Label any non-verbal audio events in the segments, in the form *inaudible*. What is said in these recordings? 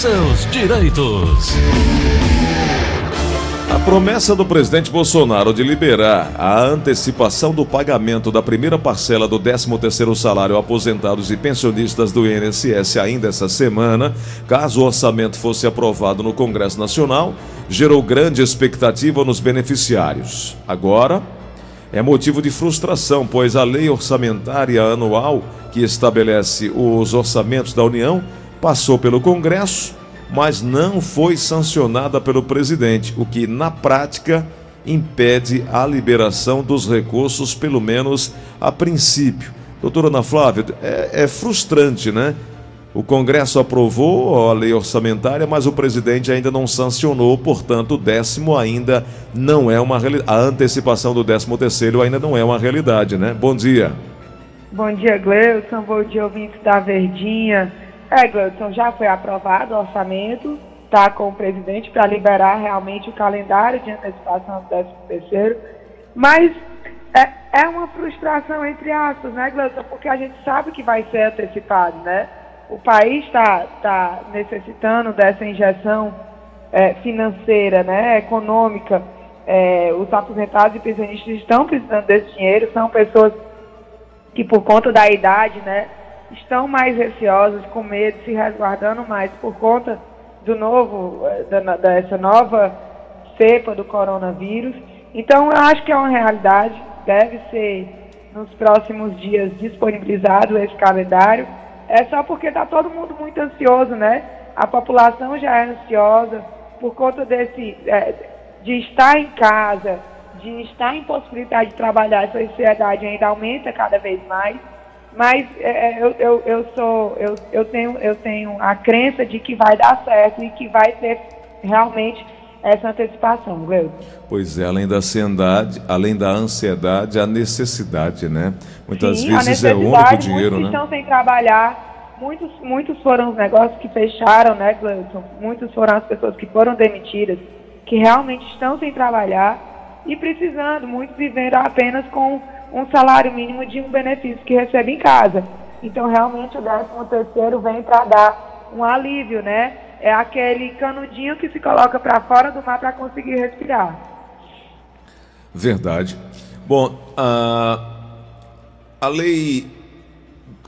seus direitos. A promessa do presidente Bolsonaro de liberar a antecipação do pagamento da primeira parcela do 13º salário aposentados e pensionistas do INSS ainda essa semana, caso o orçamento fosse aprovado no Congresso Nacional, gerou grande expectativa nos beneficiários. Agora, é motivo de frustração, pois a lei orçamentária anual que estabelece os orçamentos da União passou pelo Congresso mas não foi sancionada pelo presidente, o que na prática impede a liberação dos recursos, pelo menos a princípio. Doutora Ana Flávia, é, é frustrante, né? O Congresso aprovou a lei orçamentária, mas o presidente ainda não sancionou, portanto, o décimo ainda não é uma. A antecipação do décimo terceiro ainda não é uma realidade, né? Bom dia. Bom dia, Gleison. Bom dia, ouvintes da Verdinha. É, Gleudson, já foi aprovado o orçamento, está com o presidente para liberar realmente o calendário de antecipação do 13 terceiro, mas é, é uma frustração entre aspas, né, Gleudson, porque a gente sabe que vai ser antecipado, né? O país está tá necessitando dessa injeção é, financeira, né, econômica. É, os aposentados e pensionistas estão precisando desse dinheiro, são pessoas que por conta da idade, né, estão mais receosas, com medo, se resguardando mais por conta do novo, eh, da, dessa nova cepa do coronavírus. Então, eu acho que é uma realidade, deve ser nos próximos dias disponibilizado esse calendário. É só porque está todo mundo muito ansioso, né? A população já é ansiosa por conta desse é, de estar em casa, de estar em possibilidade de trabalhar, essa ansiedade ainda aumenta cada vez mais. Mas é, é, eu, eu, eu, sou, eu, eu, tenho, eu tenho a crença de que vai dar certo e que vai ter realmente essa antecipação, Gleudo. Pois é, além da ansiedade, além da ansiedade, a necessidade, né? Muitas Sim, vezes é o único dinheiro, muitos né? estão sem trabalhar, muitos, muitos foram os negócios que fecharam, né, Gleudson? Muitos foram as pessoas que foram demitidas, que realmente estão sem trabalhar e precisando, muitos vivendo apenas com um salário mínimo de um benefício que recebe em casa. Então, realmente, o 13 terceiro vem para dar um alívio, né? É aquele canudinho que se coloca para fora do mar para conseguir respirar. Verdade. Bom, a, a lei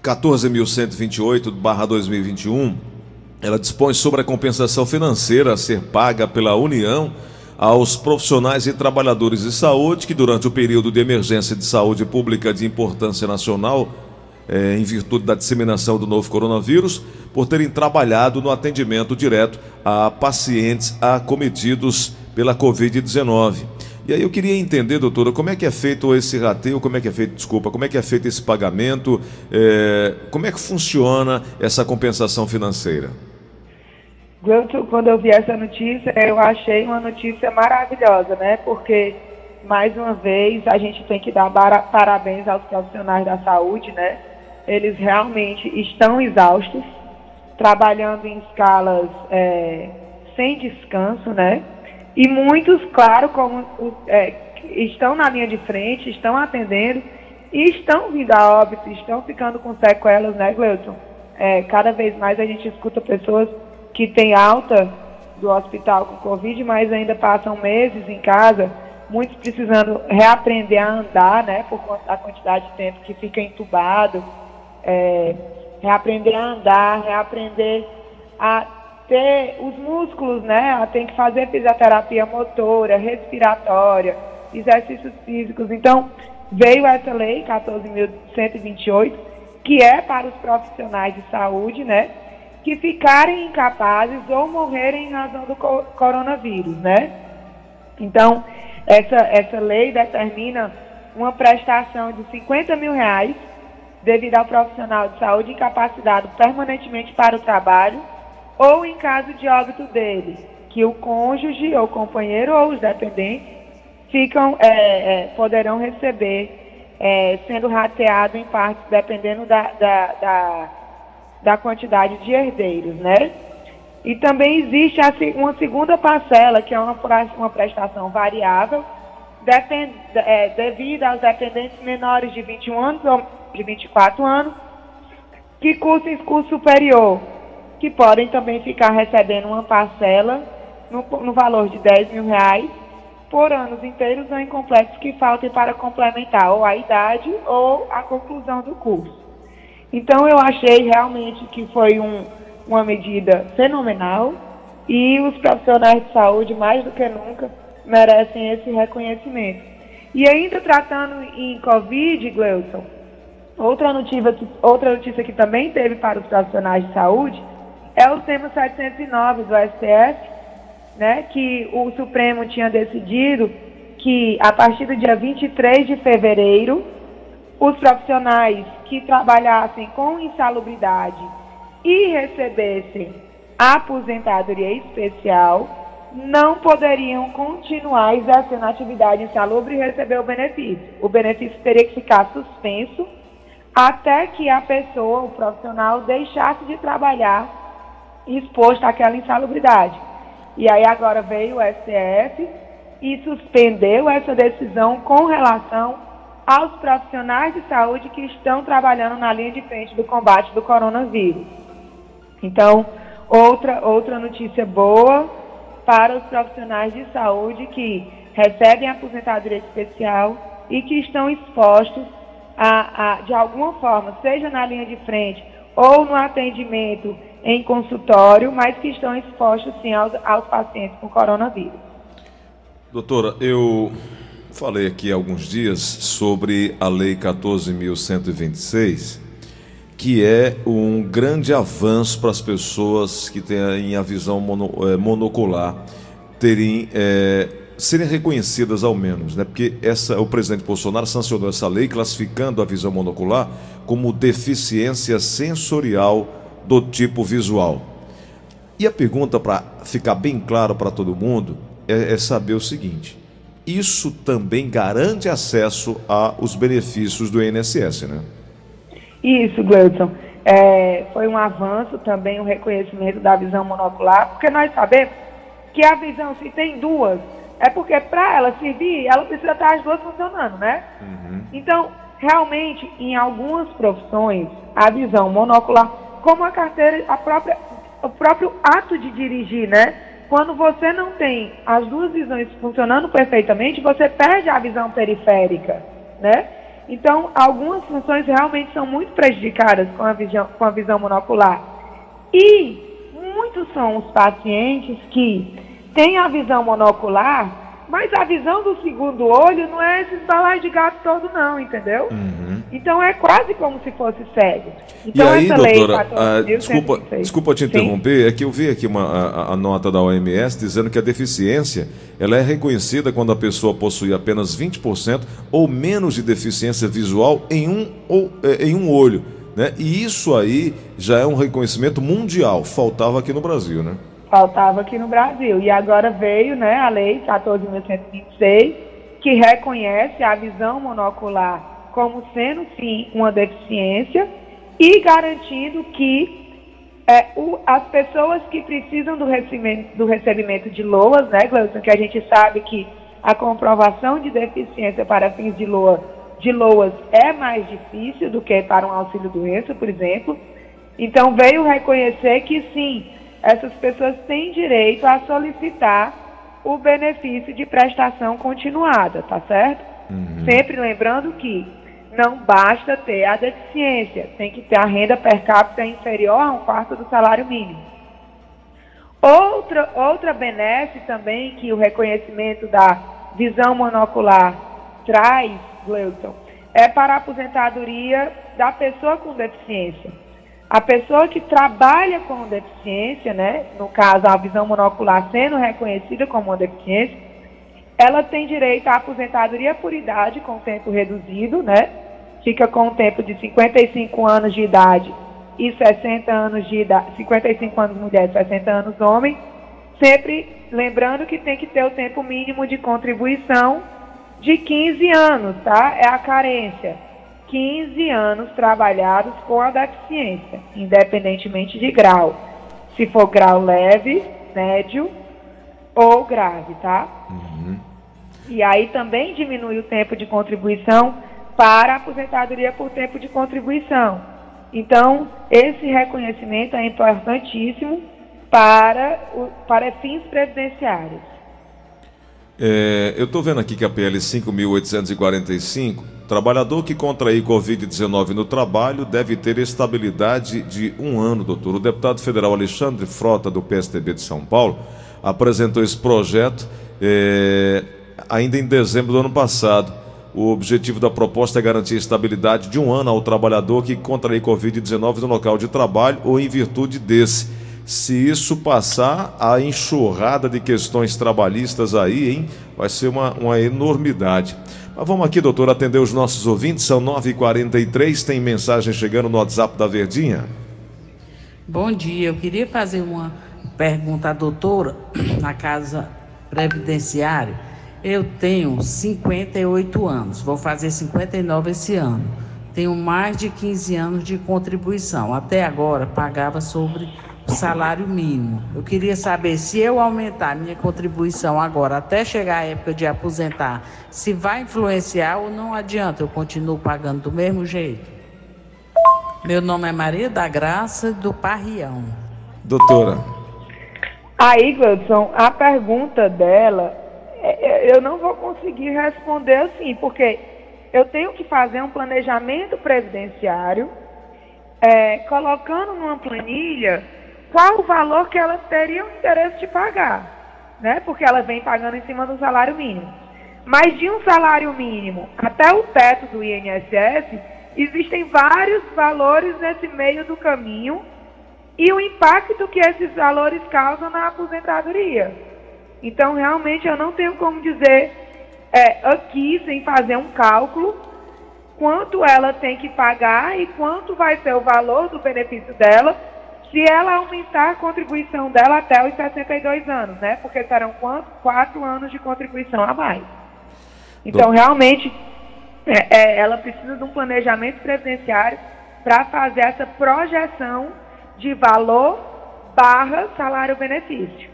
14.128/2021, ela dispõe sobre a compensação financeira a ser paga pela União aos profissionais e trabalhadores de saúde que, durante o período de emergência de saúde pública de importância nacional, é, em virtude da disseminação do novo coronavírus, por terem trabalhado no atendimento direto a pacientes acometidos pela Covid-19. E aí eu queria entender, doutora, como é que é feito esse rateio, como é que é feito, desculpa, como é que é feito esse pagamento, é, como é que funciona essa compensação financeira? Quando eu vi essa notícia, eu achei uma notícia maravilhosa, né? Porque, mais uma vez, a gente tem que dar parabéns aos profissionais da saúde, né? Eles realmente estão exaustos, trabalhando em escalas é, sem descanso, né? E muitos, claro, como é, estão na linha de frente, estão atendendo e estão vindo a óbito, estão ficando com sequelas, né, Gleuton? É, cada vez mais a gente escuta pessoas que tem alta do hospital com Covid, mas ainda passam meses em casa, muitos precisando reaprender a andar, né, por conta da quantidade de tempo que fica entubado, é, reaprender a andar, reaprender a ter os músculos, né, tem que fazer fisioterapia motora, respiratória, exercícios físicos. Então, veio essa lei 14.128, que é para os profissionais de saúde, né, que ficarem incapazes ou morrerem em razão do coronavírus, né? Então, essa, essa lei determina uma prestação de 50 mil reais devido ao profissional de saúde incapacitado permanentemente para o trabalho ou em caso de óbito dele, que o cônjuge ou companheiro ou os dependentes ficam, é, é, poderão receber, é, sendo rateado em partes, dependendo da, da, da da quantidade de herdeiros, né? E também existe uma segunda parcela, que é uma, uma prestação variável, depend, é, devido aos dependentes menores de 21 anos ou de 24 anos, que cursem curso superior, que podem também ficar recebendo uma parcela no, no valor de 10 mil reais por anos inteiros ou incompletos que faltem para complementar ou a idade ou a conclusão do curso. Então eu achei realmente que foi um, uma medida fenomenal e os profissionais de saúde, mais do que nunca, merecem esse reconhecimento. E ainda tratando em Covid, Gleuson, outra notícia, outra notícia que também teve para os profissionais de saúde é o tema 709 do STF, né, que o Supremo tinha decidido que a partir do dia 23 de fevereiro, os profissionais que trabalhassem com insalubridade e recebessem aposentadoria especial não poderiam continuar exercendo atividade insalubre e receber o benefício. O benefício teria que ficar suspenso até que a pessoa, o profissional, deixasse de trabalhar exposto àquela insalubridade. E aí agora veio o STF e suspendeu essa decisão com relação aos profissionais de saúde que estão trabalhando na linha de frente do combate do coronavírus. Então, outra, outra notícia boa para os profissionais de saúde que recebem aposentadoria especial e que estão expostos a, a, de alguma forma, seja na linha de frente ou no atendimento em consultório, mas que estão expostos sim aos, aos pacientes com coronavírus. Doutora, eu falei aqui há alguns dias sobre a Lei 14.126, que é um grande avanço para as pessoas que têm a visão mono, é, monocular terem, é, serem reconhecidas ao menos, né? Porque essa, o presidente Bolsonaro sancionou essa lei classificando a visão monocular como deficiência sensorial do tipo visual. E a pergunta, para ficar bem claro para todo mundo, é, é, saber o seguinte: isso também garante acesso aos benefícios do INSS, né? Isso, Gleudson. É, foi um avanço também o reconhecimento da visão monocular, porque nós sabemos que a visão, se tem duas, é porque para ela servir, ela precisa estar as duas funcionando, né? Uhum. Então, realmente, em algumas profissões, a visão monocular como a carteira, a própria, o próprio ato de dirigir, né? Quando você não tem as duas visões funcionando perfeitamente, você perde a visão periférica, né? Então, algumas funções realmente são muito prejudicadas com a visão, com a visão monocular. E muitos são os pacientes que têm a visão monocular, mas a visão do segundo olho não é esse balaio de gato todo, não, entendeu? Uhum. Então é quase como se fosse cego. Então, e aí, doutora, ah, desculpa, desculpa te interromper, Sim. é que eu vi aqui uma, a, a, nota da OMS dizendo que a deficiência ela é reconhecida quando a pessoa possui apenas 20% ou menos de deficiência visual em um, ou, é, em um olho. Né? E isso aí já é um reconhecimento mundial, faltava aqui no Brasil, né? faltava aqui no Brasil. E agora veio né, a Lei 14.126, que reconhece a visão monocular como sendo, sim, uma deficiência e garantindo que é, o, as pessoas que precisam do recebimento, do recebimento de LOAS, né, Gleison, que a gente sabe que a comprovação de deficiência para fins de, LOA, de LOAS é mais difícil do que para um auxílio-doença, por exemplo. Então, veio reconhecer que, sim, essas pessoas têm direito a solicitar o benefício de prestação continuada, tá certo? Uhum. Sempre lembrando que não basta ter a deficiência, tem que ter a renda per capita inferior a um quarto do salário mínimo. Outra, outra benesse também que o reconhecimento da visão monocular traz, Gleuton, é para a aposentadoria da pessoa com deficiência. A pessoa que trabalha com deficiência, né, no caso a visão monocular sendo reconhecida como uma deficiência, ela tem direito à aposentadoria por idade com tempo reduzido, né? Fica com um tempo de 55 anos de idade e 60 anos de idade, 55 anos mulher, 60 anos homem, sempre lembrando que tem que ter o tempo mínimo de contribuição de 15 anos, tá? É a carência. 15 anos trabalhados com a deficiência, independentemente de grau. Se for grau leve, médio ou grave, tá? Uhum. E aí também diminui o tempo de contribuição para a aposentadoria por tempo de contribuição. Então, esse reconhecimento é importantíssimo para, o, para fins previdenciários. É, eu estou vendo aqui que a PL 5.845, trabalhador que contrair Covid-19 no trabalho deve ter estabilidade de um ano, doutor. O deputado federal Alexandre Frota, do PSDB de São Paulo, apresentou esse projeto é, ainda em dezembro do ano passado. O objetivo da proposta é garantir estabilidade de um ano ao trabalhador que contrair Covid-19 no local de trabalho ou em virtude desse. Se isso passar, a enxurrada de questões trabalhistas aí, hein, vai ser uma, uma enormidade. Mas vamos aqui, doutor, atender os nossos ouvintes. São 9h43, tem mensagem chegando no WhatsApp da Verdinha. Bom dia, eu queria fazer uma pergunta à doutora na casa previdenciária eu tenho 58 anos, vou fazer 59 esse ano. Tenho mais de 15 anos de contribuição. Até agora pagava sobre o salário mínimo. Eu queria saber se eu aumentar minha contribuição agora, até chegar a época de aposentar, se vai influenciar ou não adianta, eu continuo pagando do mesmo jeito. Meu nome é Maria da Graça do Parrião. Doutora. Aí, Gleudson, a pergunta dela eu não vou conseguir responder assim, porque eu tenho que fazer um planejamento previdenciário, é, colocando numa planilha qual o valor que ela teria o interesse de pagar, né? Porque ela vem pagando em cima do salário mínimo. Mas de um salário mínimo até o teto do INSS, existem vários valores nesse meio do caminho e o impacto que esses valores causam na aposentadoria. Então, realmente, eu não tenho como dizer é, aqui, sem fazer um cálculo, quanto ela tem que pagar e quanto vai ser o valor do benefício dela se ela aumentar a contribuição dela até os 62 anos, né? Porque serão quanto? Quatro anos de contribuição a mais. Então, realmente, é, é, ela precisa de um planejamento previdenciário para fazer essa projeção de valor barra salário-benefício.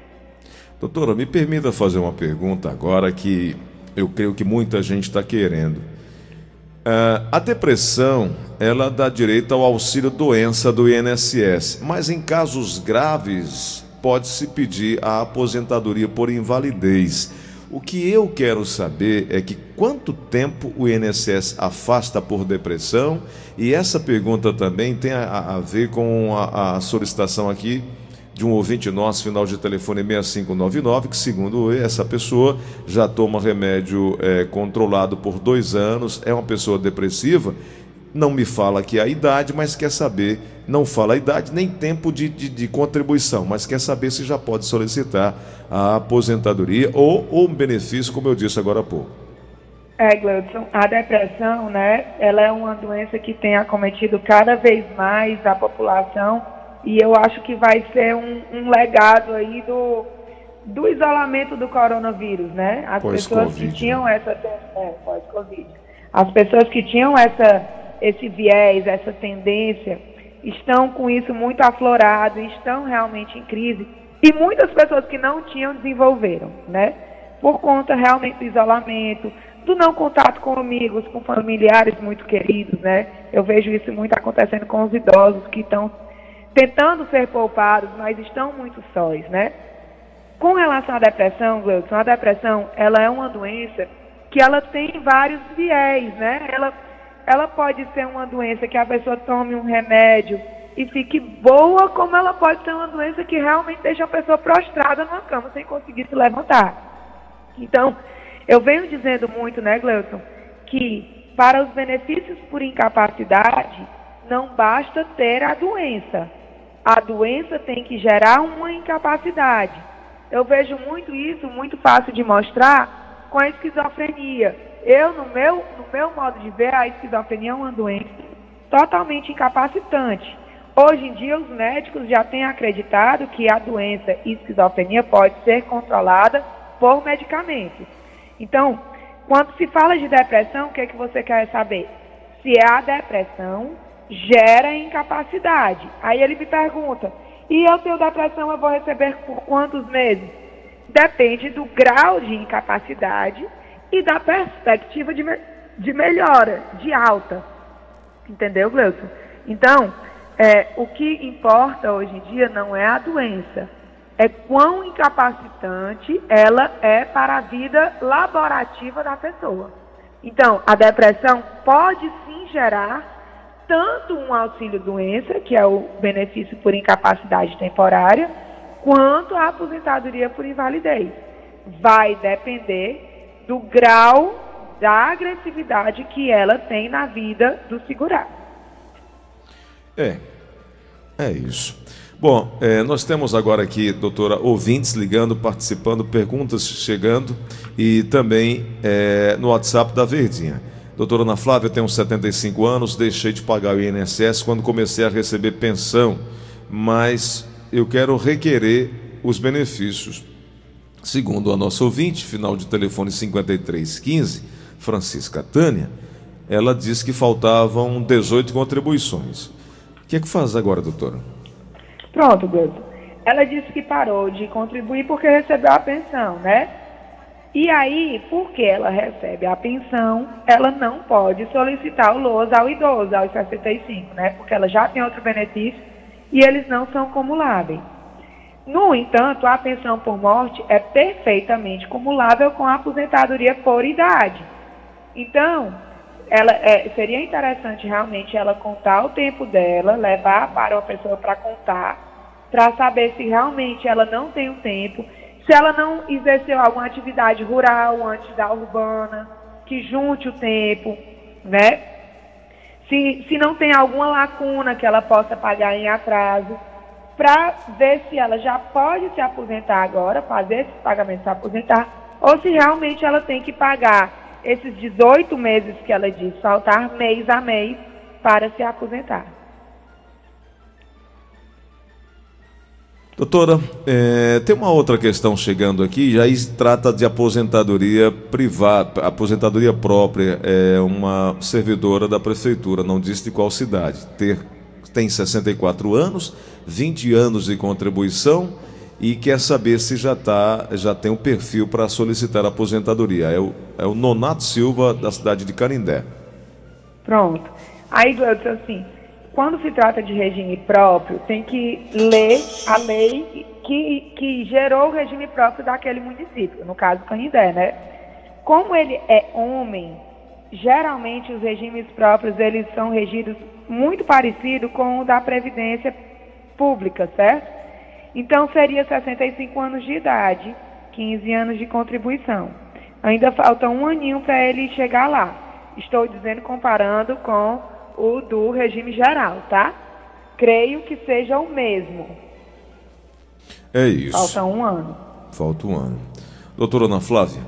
Doutora, me permita fazer uma pergunta agora que eu creio que muita gente está querendo. Uh, a depressão, ela dá direito ao auxílio doença do INSS, mas em casos graves pode-se pedir a aposentadoria por invalidez. O que eu quero saber é que quanto tempo o INSS afasta por depressão e essa pergunta também tem a, a ver com a, a solicitação aqui de um ouvinte nosso, final de telefone 6599, que segundo essa pessoa já toma remédio é, controlado por dois anos, é uma pessoa depressiva, não me fala aqui a idade, mas quer saber, não fala a idade nem tempo de, de, de contribuição, mas quer saber se já pode solicitar a aposentadoria ou, ou um benefício, como eu disse agora há pouco. É, Gleudson, a depressão, né, ela é uma doença que tem acometido cada vez mais a população e eu acho que vai ser um, um legado aí do, do isolamento do coronavírus, né? As pessoas que tinham né? essa é, pós-Covid. As pessoas que tinham essa, esse viés, essa tendência, estão com isso muito aflorado, estão realmente em crise. E muitas pessoas que não tinham desenvolveram, né? Por conta realmente do isolamento, do não contato com amigos, com familiares muito queridos, né? Eu vejo isso muito acontecendo com os idosos que estão tentando ser poupados, mas estão muito sós, né? Com relação à depressão, Wilson, a depressão, ela é uma doença que ela tem vários viés, né? Ela, ela pode ser uma doença que a pessoa tome um remédio e fique boa, como ela pode ser uma doença que realmente deixa a pessoa prostrada numa cama sem conseguir se levantar. Então, eu venho dizendo muito, né, Gleuton, que para os benefícios por incapacidade, não basta ter a doença, a doença tem que gerar uma incapacidade. Eu vejo muito isso, muito fácil de mostrar com a esquizofrenia. Eu, no meu, no meu modo de ver, a esquizofrenia é uma doença totalmente incapacitante. Hoje em dia, os médicos já têm acreditado que a doença esquizofrenia pode ser controlada por medicamentos. Então, quando se fala de depressão, o que, é que você quer saber? Se é a depressão gera incapacidade. Aí ele me pergunta: e eu tenho depressão, eu vou receber por quantos meses? Depende do grau de incapacidade e da perspectiva de, de melhora, de alta. Entendeu, Gleuson? Então, é, o que importa hoje em dia não é a doença, é quão incapacitante ela é para a vida laborativa da pessoa. Então, a depressão pode sim gerar tanto um auxílio doença, que é o benefício por incapacidade temporária, quanto a aposentadoria por invalidez. Vai depender do grau da agressividade que ela tem na vida do segurado. É, é isso. Bom, é, nós temos agora aqui, doutora, ouvintes ligando, participando, perguntas chegando e também é, no WhatsApp da Verdinha. Doutora Ana Flávia, tenho 75 anos, deixei de pagar o INSS quando comecei a receber pensão, mas eu quero requerer os benefícios. Segundo a nossa ouvinte, final de telefone 5315, Francisca Tânia, ela disse que faltavam 18 contribuições. O que é que faz agora, doutora? Pronto, Gleison. Ela disse que parou de contribuir porque recebeu a pensão, né? E aí, porque ela recebe a pensão, ela não pode solicitar o LOAS ao idoso, aos 65, né? Porque ela já tem outro benefício e eles não são cumuláveis. No entanto, a pensão por morte é perfeitamente cumulável com a aposentadoria por idade. Então, ela, é, seria interessante realmente ela contar o tempo dela, levar para uma pessoa para contar, para saber se realmente ela não tem o tempo se ela não exerceu alguma atividade rural antes da urbana, que junte o tempo, né? Se, se não tem alguma lacuna que ela possa pagar em atraso, para ver se ela já pode se aposentar agora, fazer esse pagamento se aposentar, ou se realmente ela tem que pagar esses 18 meses que ela diz, faltar mês a mês para se aposentar. Doutora, é, tem uma outra questão chegando aqui, já trata de aposentadoria privada, aposentadoria própria, é uma servidora da prefeitura, não disse de qual cidade. Ter, tem 64 anos, 20 anos de contribuição e quer saber se já, tá, já tem um perfil para solicitar aposentadoria. É o, é o Nonato Silva, da cidade de Canindé. Pronto. Aí, Gleudson, assim, quando se trata de regime próprio, tem que ler a lei que, que gerou o regime próprio daquele município, no caso Canindé, né? Como ele é homem, geralmente os regimes próprios eles são regidos muito parecido com o da previdência pública, certo? Então seria 65 anos de idade, 15 anos de contribuição. Ainda falta um aninho para ele chegar lá. Estou dizendo comparando com o do regime geral, tá? Creio que seja o mesmo. É isso. Falta um ano. Falta um ano. Doutora Ana Flávia,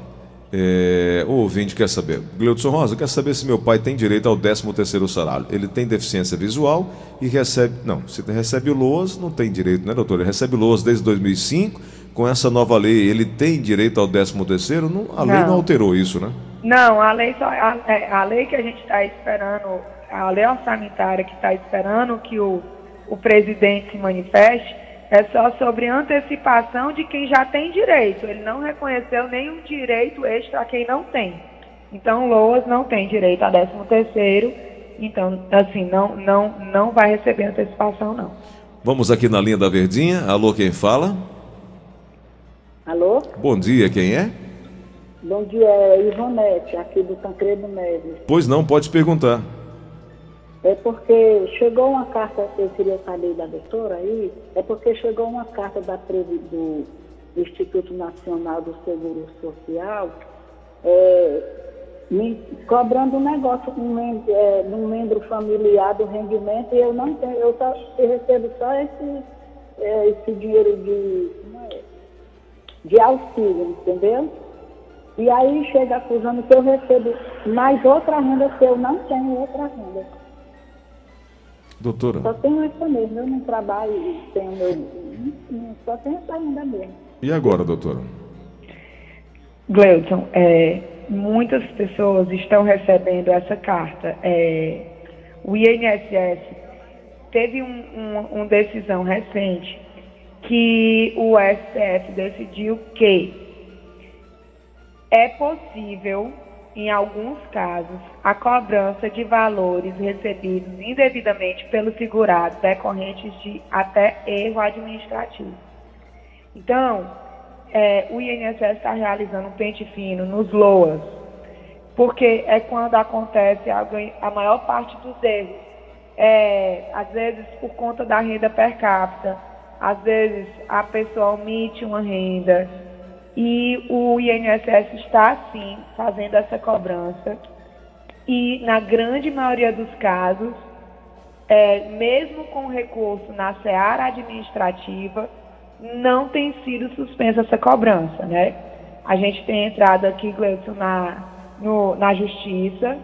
é, o ouvinte quer saber. Gleudson Rosa quer saber se meu pai tem direito ao 13 terceiro salário. Ele tem deficiência visual e recebe... Não, se recebe o LOAS, não tem direito, né, doutor? Ele recebe o LOAS desde 2005. Com essa nova lei, ele tem direito ao 13 terceiro? Não, a não. lei não alterou isso, né? Não, a lei, só, a, é, a lei que a gente está esperando a lei orçamentária que está esperando que o, o presidente se manifeste é só sobre antecipação de quem já tem direito. Ele não reconheceu nenhum direito extra a quem não tem. Então, Loas não tem direito a 13 terceiro. Então, assim, não, não, não vai receber antecipação, não. Vamos aqui na linha da Verdinha. Alô, quem fala? Alô? Bom dia, quem é? Bom dia, é Ivonete, aqui do Tancredo Neves. Pois não, pode perguntar. É porque chegou uma carta, eu queria saber da doutora aí, é porque chegou uma carta da, do Instituto Nacional do Seguro Social é, me cobrando um negócio um membro, é, um membro familiar do rendimento e eu não tenho, eu, só, eu recebo só esse, é, esse dinheiro de, é, de auxílio, entendeu? E aí chega acusando que eu recebo mais outra renda que eu não tenho outra renda. Doutora? Só tenho essa mesmo, eu não trabalho, tenho meu. Só tenho essa ainda mesmo. E agora, doutora? Gleudson, é, muitas pessoas estão recebendo essa carta. É, o INSS teve uma um, um decisão recente que o STF decidiu que é possível em alguns casos, a cobrança de valores recebidos indevidamente pelo segurado decorrentes de até erro administrativo. Então, é, o INSS está realizando um pente fino nos LOAS, porque é quando acontece a, a maior parte dos erros. É, às vezes por conta da renda per capita, às vezes a pessoa omite uma renda e o INSS está sim fazendo essa cobrança e na grande maioria dos casos, é, mesmo com recurso na seara administrativa, não tem sido suspensa essa cobrança, né? A gente tem entrado aqui, Gleison, na, no, na justiça.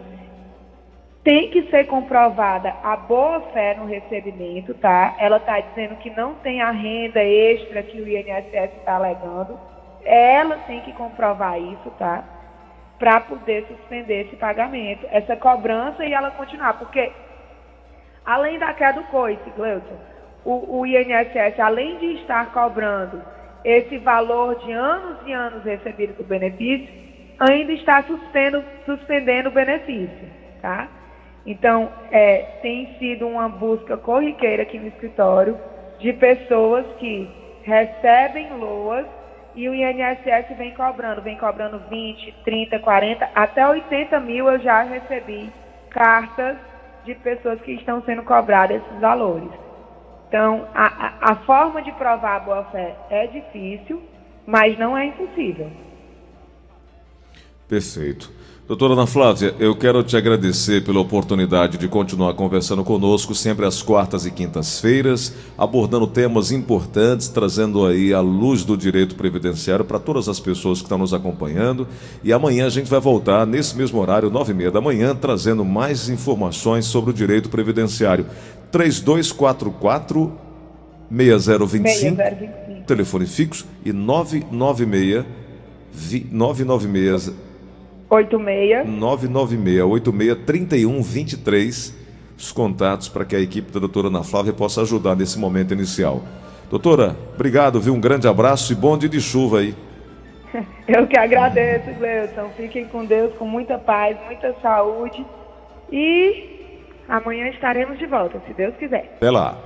Tem que ser comprovada a boa fé no recebimento, tá? Ela está dizendo que não tem a renda extra que o INSS está alegando. Ela tem que comprovar isso, tá? Para poder suspender esse pagamento, essa cobrança e ela continuar. Porque, além da queda do coice, Gleuton, o, o INSS, além de estar cobrando esse valor de anos e anos recebido do benefício, ainda está suspendendo, suspendendo o benefício, tá? Então, é, tem sido uma busca corriqueira aqui no escritório de pessoas que recebem LOAS e o INSS vem cobrando, vem cobrando 20, 30, 40, até 80 mil eu já recebi cartas de pessoas que estão sendo cobradas esses valores. Então, a, a, forma de provar a boa-fé é difícil, mas não é impossível. Perfeito. Doutora Ana Flávia, eu quero te agradecer pela oportunidade de continuar conversando conosco sempre às quartas e quintas-feiras, abordando temas importantes, trazendo aí a luz do direito previdenciário para todas as pessoas que estão nos acompanhando. E amanhã a gente vai voltar nesse mesmo horário, nove e meia da manhã, trazendo mais informações sobre o direito previdenciário. 3244 6025, 6025. telefone fixo e 996 996 86 996 86 31 23 os contatos para que a equipe da doutora Ana Flávia possa ajudar nesse momento inicial. Doutora, obrigado, viu? Um grande abraço e bom dia de chuva aí. *laughs* Eu que agradeço, Gleison. Fiquem com Deus, com muita paz, muita saúde e Amanhã estaremos de volta, se Deus quiser. Até lá.